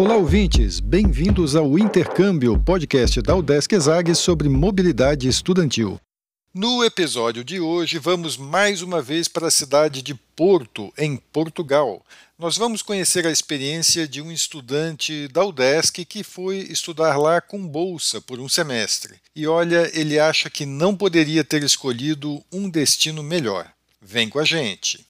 Olá, ouvintes! Bem-vindos ao Intercâmbio, podcast da Udesc Exag sobre mobilidade estudantil. No episódio de hoje, vamos mais uma vez para a cidade de Porto, em Portugal. Nós vamos conhecer a experiência de um estudante da UDESC que foi estudar lá com bolsa por um semestre. E olha, ele acha que não poderia ter escolhido um destino melhor. Vem com a gente!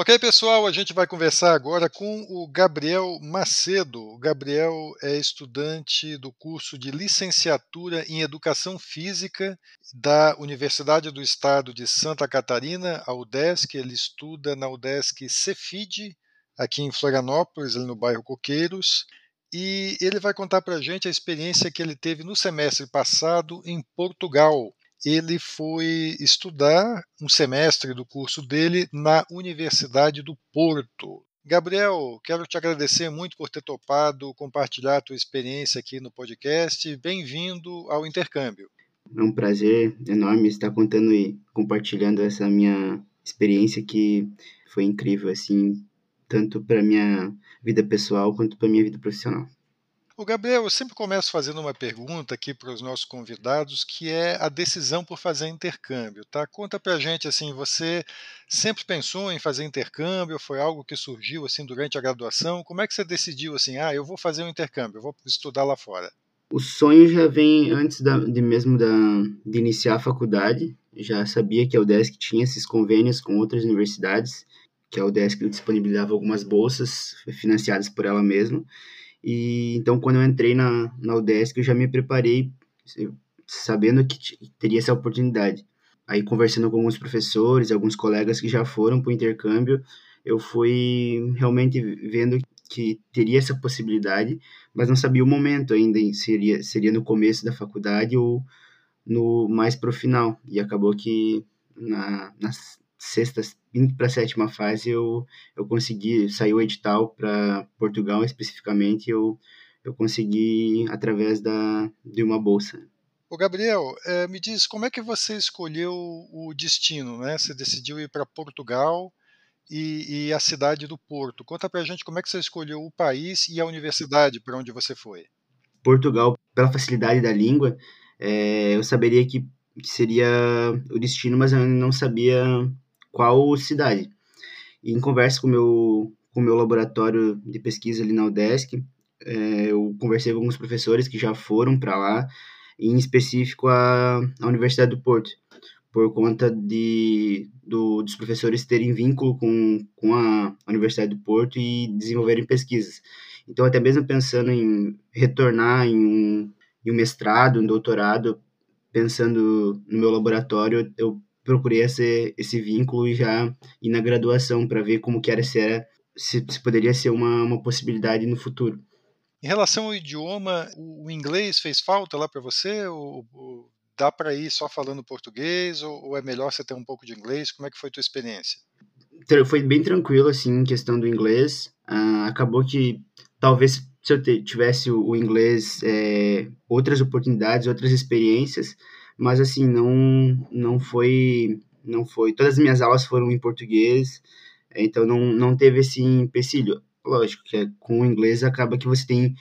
Ok, pessoal, a gente vai conversar agora com o Gabriel Macedo. O Gabriel é estudante do curso de licenciatura em Educação Física da Universidade do Estado de Santa Catarina, a UDESC. Ele estuda na UDESC Cefid, aqui em Florianópolis, no bairro Coqueiros. E ele vai contar para a gente a experiência que ele teve no semestre passado em Portugal ele foi estudar um semestre do curso dele na Universidade do Porto. Gabriel, quero te agradecer muito por ter topado compartilhar a tua experiência aqui no podcast. Bem-vindo ao intercâmbio. É um prazer enorme estar contando e compartilhando essa minha experiência que foi incrível assim, tanto para minha vida pessoal quanto para minha vida profissional. O Gabriel, eu sempre começo fazendo uma pergunta aqui para os nossos convidados, que é a decisão por fazer intercâmbio, tá? Conta para a gente assim, você sempre pensou em fazer intercâmbio? Foi algo que surgiu assim durante a graduação? Como é que você decidiu assim, ah, eu vou fazer um intercâmbio, eu vou estudar lá fora? O sonho já vem antes da, de mesmo da, de iniciar a faculdade. Já sabia que a UDESC tinha esses convênios com outras universidades, que a UDESC disponibilizava algumas bolsas financiadas por ela mesma. E então, quando eu entrei na, na UDESC, eu já me preparei sabendo que teria essa oportunidade. Aí, conversando com alguns professores, alguns colegas que já foram para o intercâmbio, eu fui realmente vendo que teria essa possibilidade, mas não sabia o momento ainda, seria, seria no começo da faculdade ou no mais para o final. E acabou que na, nas, sexta, indo para a sétima fase, eu, eu consegui, saiu o edital para Portugal especificamente, eu, eu consegui através da, de uma bolsa. O Gabriel, é, me diz como é que você escolheu o destino, né? Você decidiu ir para Portugal e, e, a cidade do Porto. Conta para a gente como é que você escolheu o país e a universidade para onde você foi. Portugal, pela facilidade da língua, é, eu saberia que seria o destino, mas eu não sabia qual cidade. E em conversa com meu, o meu laboratório de pesquisa ali na UDESC, é, eu conversei com alguns professores que já foram para lá, em específico a, a Universidade do Porto, por conta de, do, dos professores terem vínculo com, com a Universidade do Porto e desenvolverem pesquisas. Então, até mesmo pensando em retornar em um, em um mestrado, um doutorado, pensando no meu laboratório, eu procurei esse, esse vínculo já ir na graduação para ver como que era se era se, se poderia ser uma, uma possibilidade no futuro. Em relação ao idioma, o inglês fez falta lá para você? Ou, ou dá para ir só falando português? Ou, ou, é melhor você ter um pouco de inglês? Como é que foi a tua experiência? Foi bem tranquilo, assim, em questão do inglês. Uh, acabou que talvez se eu tivesse o inglês, é, outras oportunidades, outras experiências, mas assim, não não foi não foi, todas as minhas aulas foram em português, então não, não teve esse empecilho. Lógico que é, com o inglês acaba que você tem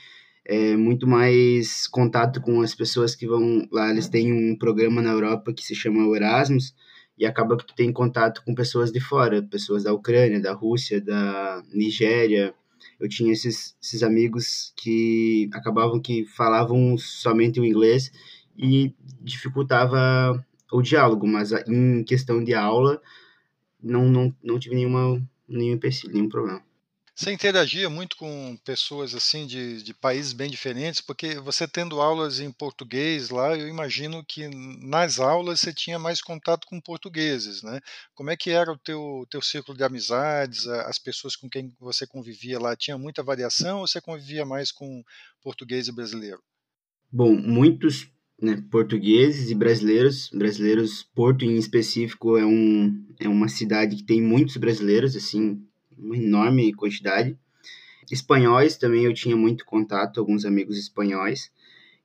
é, muito mais contato com as pessoas que vão lá, eles têm um programa na Europa que se chama Erasmus, e acaba que tu tem contato com pessoas de fora, pessoas da Ucrânia, da Rússia, da Nigéria. Eu tinha esses, esses amigos que acabavam que falavam somente o inglês e dificultava o diálogo, mas em questão de aula não, não, não tive nenhuma, nenhum empecilho, nenhum problema. Você interagia muito com pessoas assim de, de países bem diferentes, porque você tendo aulas em português lá, eu imagino que nas aulas você tinha mais contato com portugueses, né? Como é que era o teu, teu círculo de amizades, as pessoas com quem você convivia lá? Tinha muita variação ou você convivia mais com português e brasileiro? Bom, muitos né, portugueses e brasileiros. Brasileiros, Porto em específico é, um, é uma cidade que tem muitos brasileiros, assim, uma enorme quantidade. Espanhóis também eu tinha muito contato, alguns amigos espanhóis.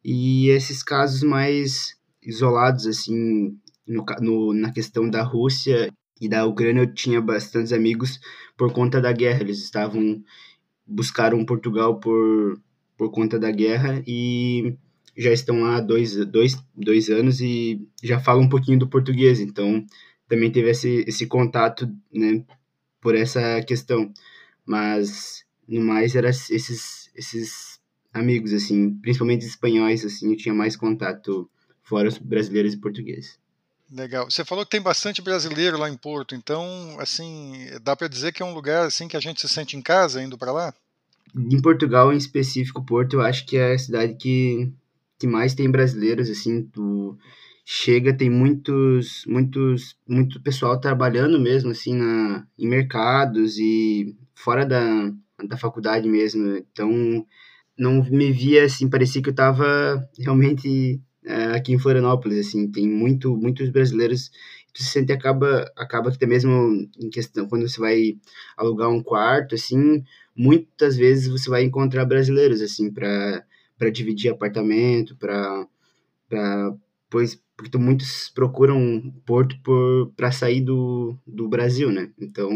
E esses casos mais isolados, assim, no, no, na questão da Rússia e da Ucrânia, eu tinha bastantes amigos por conta da guerra. Eles estavam buscaram Portugal por, por conta da guerra e já estão lá há dois, dois, dois anos e já falam um pouquinho do português. Então, também teve esse, esse contato, né, por essa questão. Mas no mais era esses esses amigos assim, principalmente espanhóis assim, eu tinha mais contato fora os brasileiros e portugueses. Legal. Você falou que tem bastante brasileiro lá em Porto, então assim, dá para dizer que é um lugar assim que a gente se sente em casa indo para lá? Em Portugal, em específico, Porto, eu acho que é a cidade que, que mais tem brasileiros, assim, tu chega, tem muitos, muitos, muito pessoal trabalhando mesmo, assim, na, em mercados e fora da, da faculdade mesmo. Então, não me via, assim, parecia que eu estava realmente é, aqui em Florianópolis, assim, tem muito, muitos brasileiros. Tu se sente, acaba, acaba que até mesmo em questão, quando você vai alugar um quarto, assim, muitas vezes você vai encontrar brasileiros, assim, para dividir apartamento, para pois porque muitos procuram Porto para sair do, do Brasil, né? Então,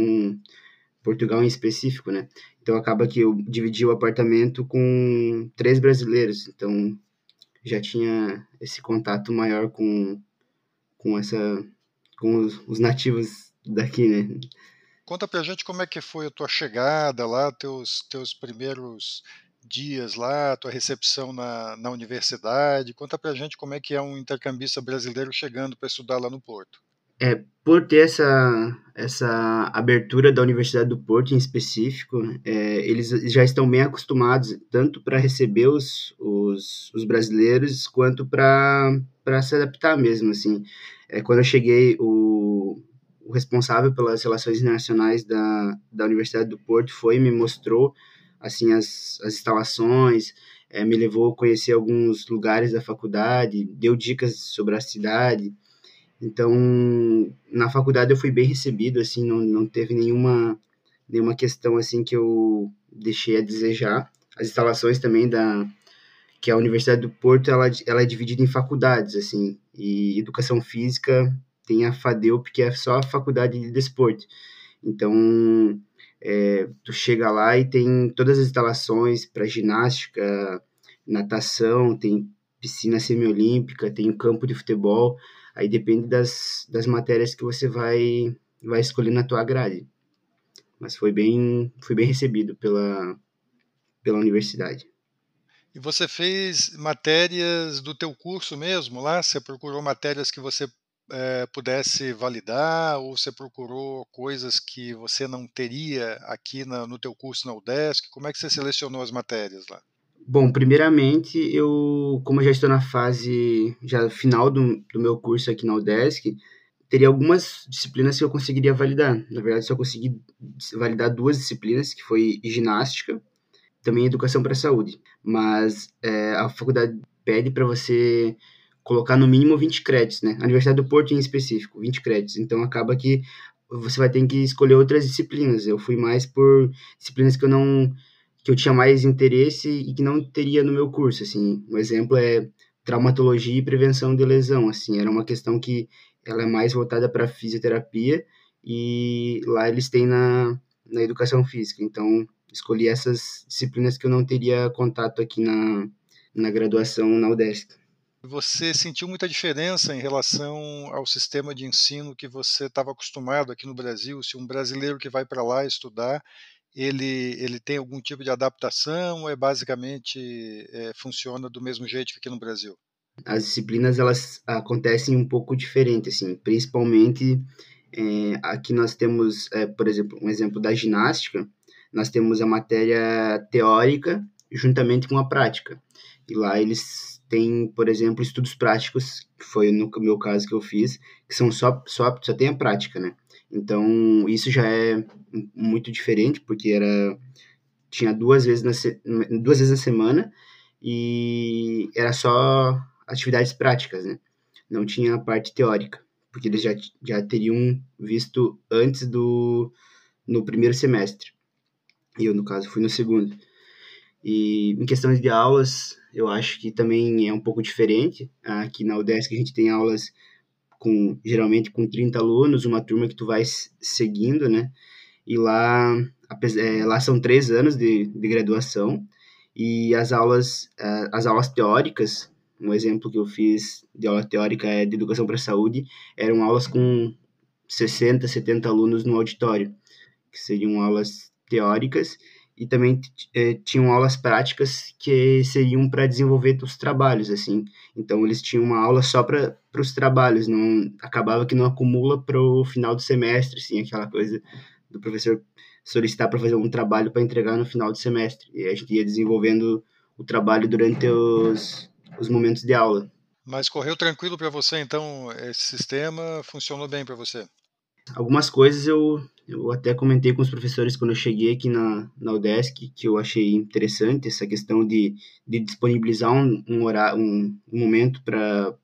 Portugal em específico, né? Então acaba que eu dividi o apartamento com três brasileiros, então já tinha esse contato maior com com essa com os, os nativos daqui, né? Conta pra gente como é que foi a tua chegada lá, teus teus primeiros dias lá, tua recepção na, na universidade. Conta pra gente como é que é um intercambista brasileiro chegando para estudar lá no Porto. É, por ter essa, essa abertura da Universidade do Porto em específico, é, eles já estão bem acostumados, tanto para receber os, os, os, brasileiros, quanto para se adaptar mesmo, assim. É, quando eu cheguei, o, o responsável pelas relações internacionais da, da Universidade do Porto foi e me mostrou assim as, as instalações, é, me levou a conhecer alguns lugares da faculdade, deu dicas sobre a cidade. Então, na faculdade eu fui bem recebido, assim, não, não teve nenhuma, nenhuma questão, assim, que eu deixei a desejar. As instalações também da que a Universidade do Porto, ela, ela é dividida em faculdades, assim, e Educação Física tem a FADEUP, que é só a Faculdade de Desporto. Então, é, tu chega lá e tem todas as instalações para ginástica, natação, tem piscina semiolímpica, tem campo de futebol. Aí depende das, das matérias que você vai, vai escolher na tua grade. Mas foi bem, foi bem recebido pela, pela universidade. E você fez matérias do teu curso mesmo lá? Você procurou matérias que você é, pudesse validar ou você procurou coisas que você não teria aqui na, no teu curso na UDESC? Como é que você selecionou as matérias lá? Bom, primeiramente, eu, como eu já estou na fase já final do, do meu curso aqui na UDESC, teria algumas disciplinas que eu conseguiria validar. Na verdade, só consegui validar duas disciplinas, que foi ginástica, também educação para a saúde. Mas é, a faculdade pede para você colocar no mínimo 20 créditos, né? A Universidade do Porto em específico, 20 créditos. Então acaba que você vai ter que escolher outras disciplinas. Eu fui mais por disciplinas que eu não que eu tinha mais interesse e que não teria no meu curso, assim. Um exemplo é traumatologia e prevenção de lesão, assim, era uma questão que ela é mais voltada para fisioterapia e lá eles têm na, na educação física. Então, escolhi essas disciplinas que eu não teria contato aqui na, na graduação na UDESC. Você sentiu muita diferença em relação ao sistema de ensino que você estava acostumado aqui no Brasil? Se um brasileiro que vai para lá estudar, ele, ele tem algum tipo de adaptação ou é basicamente é, funciona do mesmo jeito que aqui no Brasil? As disciplinas elas acontecem um pouco diferente, assim, principalmente é, aqui nós temos, é, por exemplo, um exemplo da ginástica. nós temos a matéria teórica juntamente com a prática. E lá eles têm, por exemplo, estudos práticos, que foi no meu caso que eu fiz, que são só, só, só tem a prática, né? Então, isso já é muito diferente, porque era tinha duas vezes na, duas vezes na semana e era só atividades práticas, né? Não tinha a parte teórica, porque eles já, já teriam visto antes do no primeiro semestre. Eu, no caso, fui no segundo. E em questões de aulas, eu acho que também é um pouco diferente. Aqui na UDESC a gente tem aulas com geralmente com 30 alunos, uma turma que tu vai seguindo, né? E lá, é, lá são três anos de, de graduação e as aulas, as aulas teóricas, um exemplo que eu fiz de aula teórica é de educação para a saúde, eram aulas com 60, 70 alunos no auditório, que seriam aulas teóricas e também é, tinham aulas práticas que seriam para desenvolver os trabalhos assim. Então eles tinham uma aula só para os trabalhos não acabava que não acumula para o final do semestre assim aquela coisa do professor solicitar para fazer um trabalho para entregar no final do semestre. E a gente ia desenvolvendo o trabalho durante os, os momentos de aula. Mas correu tranquilo para você então esse sistema? Funcionou bem para você? Algumas coisas eu eu até comentei com os professores quando eu cheguei aqui na, na UDESC, que eu achei interessante essa questão de, de disponibilizar um, um, horário, um, um momento para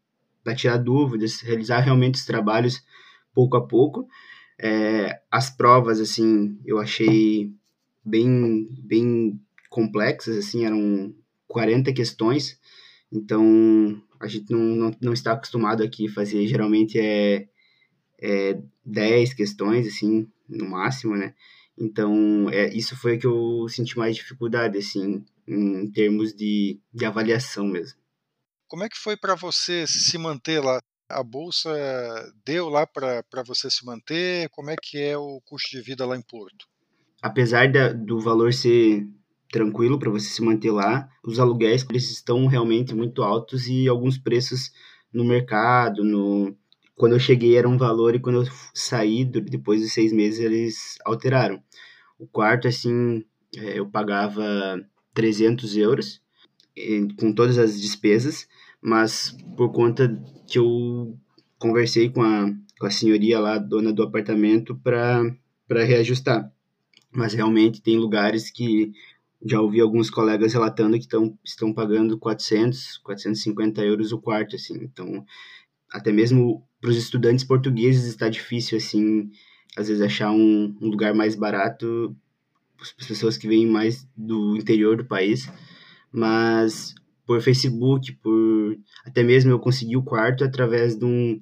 tirar dúvidas, realizar realmente os trabalhos pouco a pouco. É, as provas, assim, eu achei bem, bem complexas, assim, eram 40 questões, então a gente não, não, não está acostumado aqui a fazer, geralmente é, é 10 questões, assim, no máximo, né? Então, é, isso foi que eu senti mais dificuldade, assim, em termos de, de avaliação mesmo. Como é que foi para você se manter lá? A bolsa deu lá para você se manter? Como é que é o custo de vida lá em Porto? Apesar da, do valor ser tranquilo para você se manter lá, os aluguéis eles estão realmente muito altos e alguns preços no mercado, no, quando eu cheguei era um valor e quando eu saí, depois de seis meses, eles alteraram. O quarto, assim, é, eu pagava 300 euros com todas as despesas, mas por conta que eu conversei com a, com a senhoria lá, dona do apartamento, para reajustar. Mas realmente tem lugares que já ouvi alguns colegas relatando que tão, estão pagando 400, 450 euros o quarto, assim. Então, até mesmo para os estudantes portugueses está difícil, assim, às vezes achar um, um lugar mais barato para as pessoas que vêm mais do interior do país. Mas por Facebook, por até mesmo eu consegui o quarto através de um,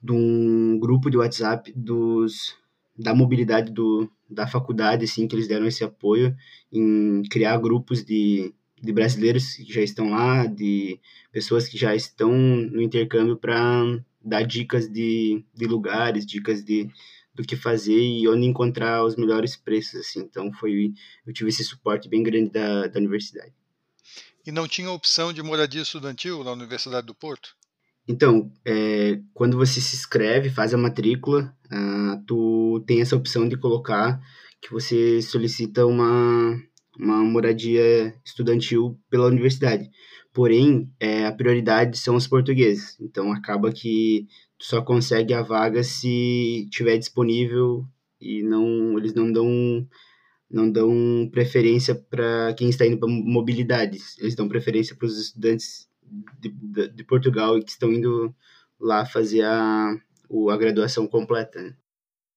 de um grupo de WhatsApp dos da mobilidade do, da faculdade, assim, que eles deram esse apoio em criar grupos de, de brasileiros que já estão lá, de pessoas que já estão no intercâmbio para dar dicas de, de lugares, dicas de do que fazer e onde encontrar os melhores preços, assim. Então, foi eu tive esse suporte bem grande da, da universidade. E não tinha opção de moradia estudantil na Universidade do Porto? Então, é, quando você se inscreve, faz a matrícula, uh, tu tem essa opção de colocar que você solicita uma, uma moradia estudantil pela universidade. Porém, é, a prioridade são os portugueses. Então, acaba que tu só consegue a vaga se tiver disponível e não eles não dão não dão preferência para quem está indo para mobilidade. Eles dão preferência para os estudantes de, de, de, Portugal que estão indo lá fazer a, a graduação completa. Né?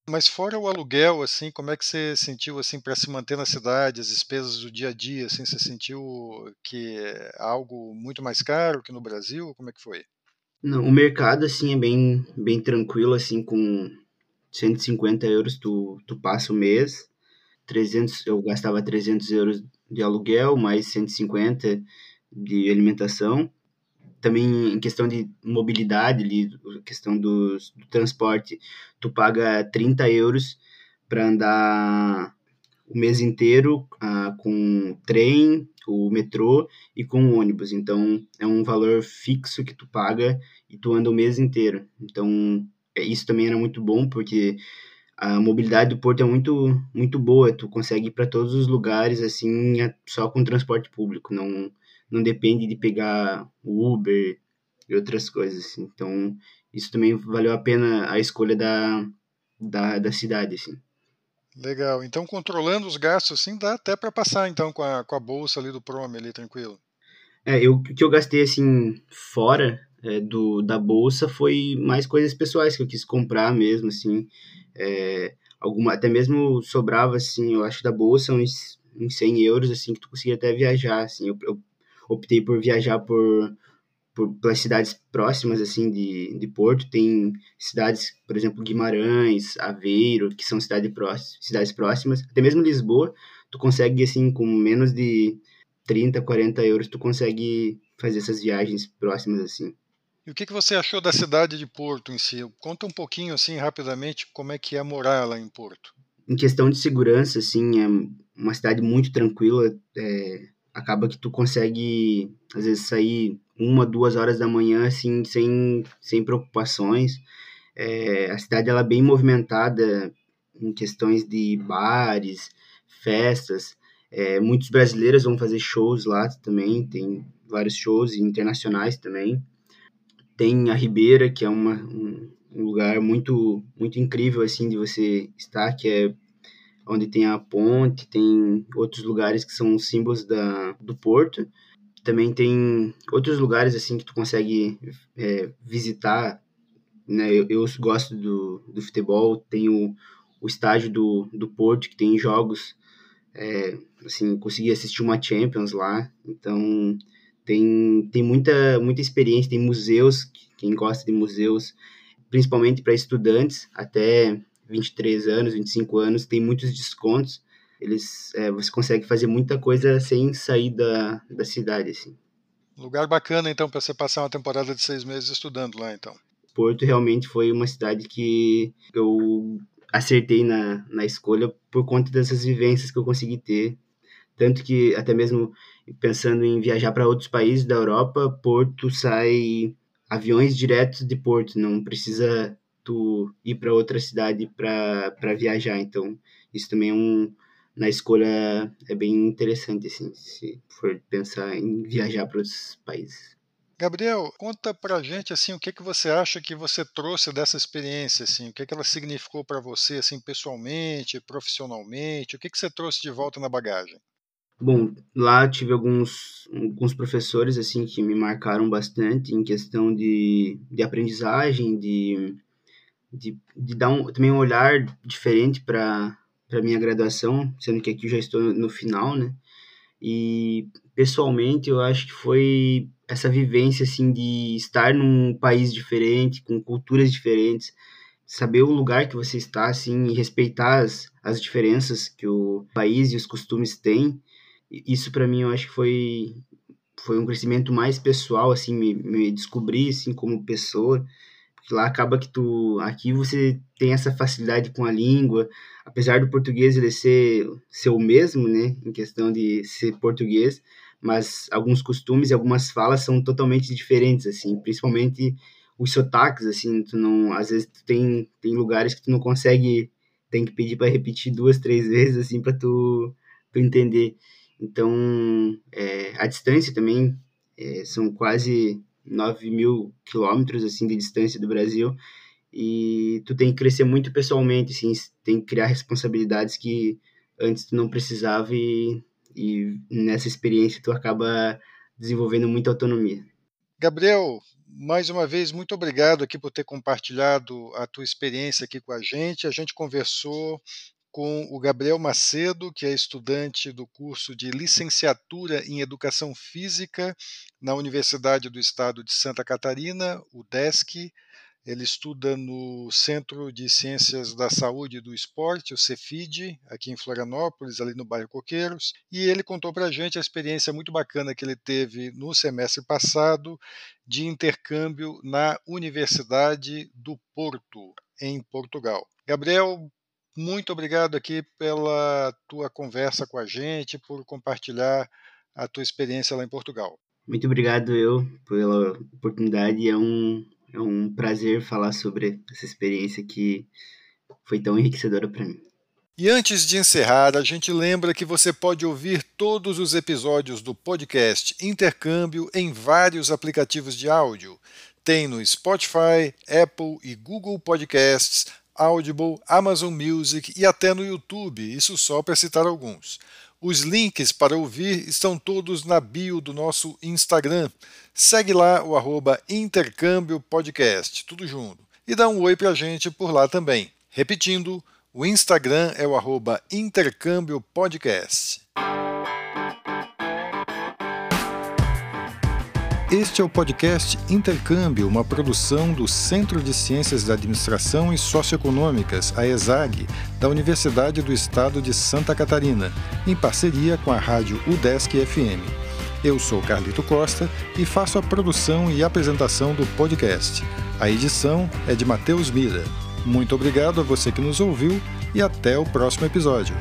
Mas fora o aluguel, assim, como é que você sentiu assim para se manter na cidade, as despesas do dia a dia, assim, você sentiu que é algo muito mais caro que no Brasil? Como é que foi? Não, o mercado assim é bem bem tranquilo assim com 150 euros tu, tu passa o mês, 300 eu gastava 300 euros de aluguel mais 150 de alimentação também em questão de mobilidade, ali, questão do, transporte, tu paga 30 euros para andar o mês inteiro uh, com trem, o metrô e com ônibus. Então é um valor fixo que tu paga e tu anda o mês inteiro. Então é, isso também era muito bom porque a mobilidade do Porto é muito muito boa, tu consegue ir para todos os lugares assim só com transporte público, não não depende de pegar Uber e outras coisas. Assim. Então, isso também valeu a pena a escolha da, da, da cidade, assim. Legal. Então, controlando os gastos, assim, dá até para passar, então, com a, com a bolsa ali do Prom ali, tranquilo. É, eu, o que eu gastei, assim, fora é, do, da bolsa foi mais coisas pessoais que eu quis comprar mesmo, assim. É, alguma, até mesmo sobrava, assim, eu acho da bolsa uns, uns 100 euros, assim, que tu conseguia até viajar, assim. Eu, eu optei por viajar por, por pelas cidades próximas assim de, de Porto. Tem cidades, por exemplo, Guimarães, Aveiro, que são cidade próximas, cidades próximas. Até mesmo Lisboa, tu consegue assim com menos de 30, 40 euros, tu consegue fazer essas viagens próximas assim. E o que, que você achou da cidade de Porto em si? Conta um pouquinho assim rapidamente como é que é morar lá em Porto. Em questão de segurança, assim, é uma cidade muito tranquila. É, acaba que tu consegue, às vezes, sair uma, duas horas da manhã, assim, sem, sem preocupações. É, a cidade, ela é bem movimentada em questões de bares, festas. É, muitos brasileiros vão fazer shows lá também, tem vários shows internacionais também. Tem a Ribeira, que é uma, um, um lugar muito, muito incrível, assim, de você estar, que é onde tem a ponte, tem outros lugares que são símbolos da, do porto. Também tem outros lugares assim que tu consegue é, visitar. Né? Eu, eu, gosto do, do futebol, tem o, o estádio do, do Porto, que tem jogos. É, assim, consegui assistir uma Champions lá, então tem, tem muita, muita experiência, tem museus, quem gosta de museus, principalmente para estudantes, até 23 anos, 25 anos, tem muitos descontos. Eles, é, você consegue fazer muita coisa sem sair da, da cidade, assim. Lugar bacana, então, para você passar uma temporada de seis meses estudando lá, então. Porto realmente foi uma cidade que eu acertei na, na escolha por conta dessas vivências que eu consegui ter. Tanto que, até mesmo pensando em viajar para outros países da Europa, Porto sai aviões diretos de Porto, não precisa tu ir para outra cidade para viajar. Então, isso também é um na escolha é bem interessante assim, se for pensar em viajar para outros países. Gabriel, conta pra gente assim, o que que você acha que você trouxe dessa experiência assim, o que que ela significou para você assim pessoalmente, profissionalmente, o que que você trouxe de volta na bagagem? Bom, lá tive alguns, alguns professores assim que me marcaram bastante em questão de, de aprendizagem, de de, de dar um, também um olhar diferente para a minha graduação, sendo que aqui eu já estou no final, né? E pessoalmente eu acho que foi essa vivência assim de estar num país diferente, com culturas diferentes, saber o lugar que você está assim e respeitar as, as diferenças que o país e os costumes têm. Isso para mim eu acho que foi foi um crescimento mais pessoal assim, me, me descobrir assim como pessoa lá acaba que tu. Aqui você tem essa facilidade com a língua, apesar do português ele ser, o mesmo, né? Em questão de ser português, mas alguns costumes e algumas falas são totalmente diferentes, assim, principalmente os sotaques, assim, tu não. Às vezes tu tem, tem lugares que tu não consegue. Tem que pedir para repetir duas, três vezes, assim, para tu, tu entender. Então, é, a distância também é, são quase 9 mil quilômetros assim de distância do Brasil e tu tem que crescer muito pessoalmente, assim, tem que criar responsabilidades que antes tu não precisava e, e nessa experiência tu acaba desenvolvendo muita autonomia. Gabriel, mais uma vez, muito obrigado aqui por ter compartilhado a tua experiência aqui com a gente. A gente conversou com o Gabriel Macedo, que é estudante do curso de Licenciatura em Educação Física na Universidade do Estado de Santa Catarina, o DESC. Ele estuda no Centro de Ciências da Saúde e do Esporte, o CEFID, aqui em Florianópolis, ali no bairro Coqueiros, e ele contou para a gente a experiência muito bacana que ele teve no semestre passado de intercâmbio na Universidade do Porto, em Portugal. Gabriel, muito obrigado aqui pela tua conversa com a gente, por compartilhar a tua experiência lá em Portugal. Muito obrigado eu pela oportunidade. É um, é um prazer falar sobre essa experiência que foi tão enriquecedora para mim. E antes de encerrar, a gente lembra que você pode ouvir todos os episódios do podcast Intercâmbio em vários aplicativos de áudio. Tem no Spotify, Apple e Google Podcasts, Audible, Amazon Music e até no YouTube, isso só para citar alguns. Os links para ouvir estão todos na bio do nosso Instagram. Segue lá o arroba Intercâmbio Podcast, tudo junto. E dá um oi para a gente por lá também. Repetindo, o Instagram é o arroba Intercâmbio Podcast. Este é o podcast Intercâmbio, uma produção do Centro de Ciências da Administração e Socioeconômicas, a ESAG, da Universidade do Estado de Santa Catarina, em parceria com a rádio UDESC FM. Eu sou Carlito Costa e faço a produção e apresentação do podcast. A edição é de Matheus Mira. Muito obrigado a você que nos ouviu e até o próximo episódio.